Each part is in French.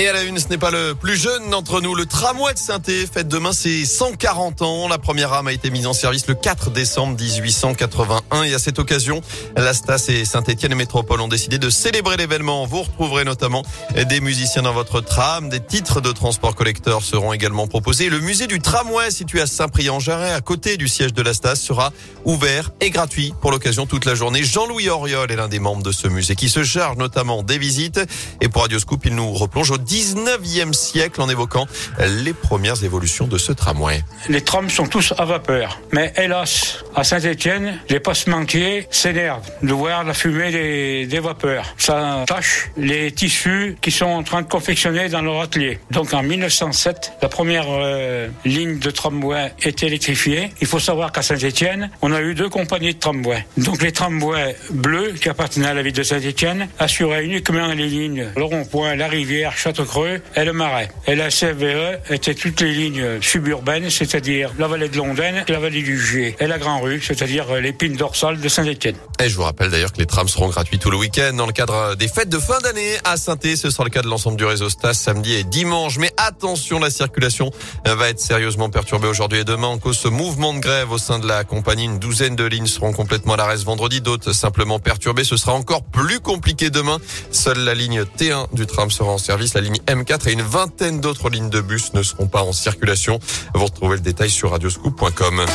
Et à la une, ce n'est pas le plus jeune d'entre nous. Le tramway de saint fête demain ses 140 ans. La première rame a été mise en service le 4 décembre 1881. Et à cette occasion, la Stas et Saint-Etienne et Métropole ont décidé de célébrer l'événement. Vous retrouverez notamment des musiciens dans votre tram. Des titres de transport collecteur seront également proposés. Le musée du tramway situé à Saint-Priest-en-Jarret, à côté du siège de la Stas, sera ouvert et gratuit pour l'occasion toute la journée. Jean-Louis Auriol est l'un des membres de ce musée qui se charge notamment des visites. Et pour Radio Scoop, il nous replonge au 19e siècle en évoquant les premières évolutions de ce tramway. Les trams sont tous à vapeur. Mais hélas, à Saint-Etienne, les postes-manquiers s'énervent de voir la fumée des, des, vapeurs. Ça tâche les tissus qui sont en train de confectionner dans leur atelier. Donc en 1907, la première euh, ligne de tramway est électrifiée. Il faut savoir qu'à Saint-Etienne, on a eu deux compagnies de tramway. Donc les tramways bleus qui appartenaient à la ville de Saint-Etienne assuraient uniquement les lignes le rond-point, la rivière, Château Creux et le Marais. Et la CVE était toutes les lignes suburbaines, c'est-à-dire la vallée de Londaine, la vallée du Gier et la Grand Rue, c'est-à-dire l'épine dorsale de Saint-Étienne. Et je vous rappelle d'ailleurs que les trams seront gratuits tout le week-end dans le cadre des fêtes de fin d'année à saint Ce sera le cas de l'ensemble du réseau Stas samedi et dimanche. Mais attention, la circulation va être sérieusement perturbée aujourd'hui et demain en cause ce mouvement de grève au sein de la compagnie. Une douzaine de lignes seront complètement à l'arrêt vendredi, d'autres simplement perturbées. Ce sera encore plus compliqué demain. Seule la ligne T1 du tram sera en service. La ligne M4 et une vingtaine d'autres lignes de bus ne seront pas en circulation. Vous retrouvez le détail sur radioscoop.com.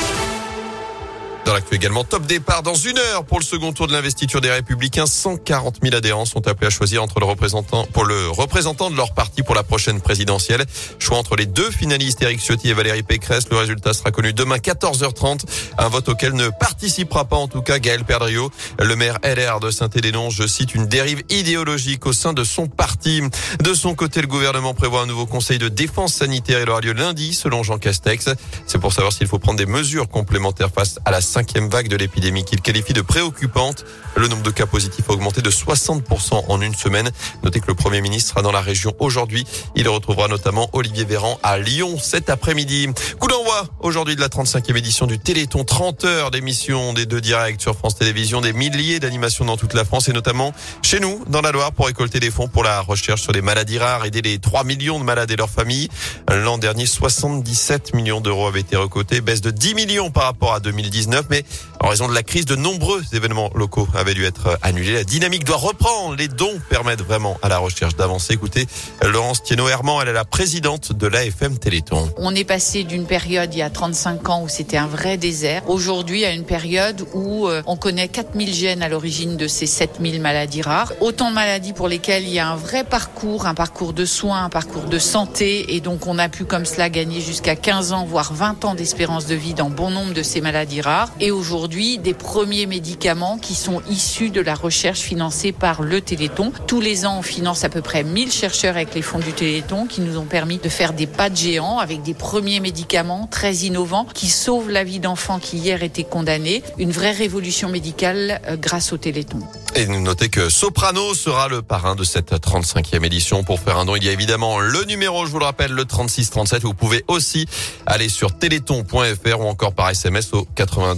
Dans l'actu également, top départ dans une heure pour le second tour de l'investiture des Républicains. 140 000 adhérents sont appelés à choisir entre le représentant, pour le représentant de leur parti pour la prochaine présidentielle. Choix entre les deux finalistes, Éric Ciotti et Valérie Pécresse. Le résultat sera connu demain 14h30. Un vote auquel ne participera pas en tout cas Gaël Perdriau, le maire LR de Saint-Édénon. Je cite une dérive idéologique au sein de son parti. De son côté, le gouvernement prévoit un nouveau conseil de défense sanitaire. Il aura lieu lundi, selon Jean Castex. C'est pour savoir s'il faut prendre des mesures complémentaires face à la cinquième vague de l'épidémie qu'il qualifie de préoccupante. Le nombre de cas positifs a augmenté de 60% en une semaine. Notez que le Premier ministre sera dans la région aujourd'hui. Il retrouvera notamment Olivier Véran à Lyon cet après-midi. Coup d'envoi aujourd'hui de la 35e édition du Téléthon. 30 heures d'émission des deux directs sur France Télévisions, des milliers d'animations dans toute la France et notamment chez nous, dans la Loire, pour récolter des fonds pour la recherche sur les maladies rares, aider les 3 millions de malades et leurs familles. L'an dernier, 77 millions d'euros avaient été recotés, baisse de 10 millions par rapport à 2019 mais en raison de la crise, de nombreux événements locaux avaient dû être annulés. La dynamique doit reprendre. Les dons permettent vraiment à la recherche d'avancer. Écoutez, Laurence Thienot-Herman, elle est la présidente de l'AFM Téléthon. On est passé d'une période il y a 35 ans où c'était un vrai désert, aujourd'hui à une période où euh, on connaît 4000 gènes à l'origine de ces 7000 maladies rares. Autant de maladies pour lesquelles il y a un vrai parcours, un parcours de soins, un parcours de santé. Et donc on a pu comme cela gagner jusqu'à 15 ans, voire 20 ans d'espérance de vie dans bon nombre de ces maladies rares et aujourd'hui des premiers médicaments qui sont issus de la recherche financée par le Téléthon. Tous les ans, on finance à peu près 1000 chercheurs avec les fonds du Téléthon qui nous ont permis de faire des pas de géants avec des premiers médicaments très innovants qui sauvent la vie d'enfants qui hier étaient condamnés. Une vraie révolution médicale euh, grâce au Téléthon. Et notez que Soprano sera le parrain de cette 35e édition. Pour faire un don, il y a évidemment le numéro, je vous le rappelle, le 3637. Vous pouvez aussi aller sur téléthon.fr ou encore par SMS au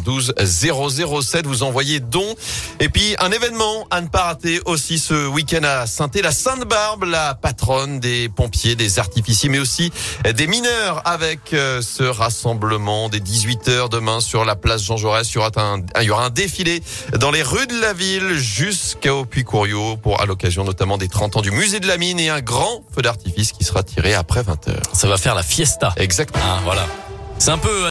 92 007. Vous envoyez don. Et puis, un événement à ne pas rater aussi ce week-end à saint la Sainte-Barbe, la patronne des pompiers, des artificiers, mais aussi des mineurs avec euh, ce rassemblement des 18 heures demain sur la place Jean Jaurès. Il y aura un, il y aura un défilé dans les rues de la ville jusqu'au Puy-Couriot pour à l'occasion notamment des 30 ans du musée de la mine et un grand feu d'artifice qui sera tiré après 20 heures. Ça va faire la fiesta. Exactement. Ah, voilà. C'est un peu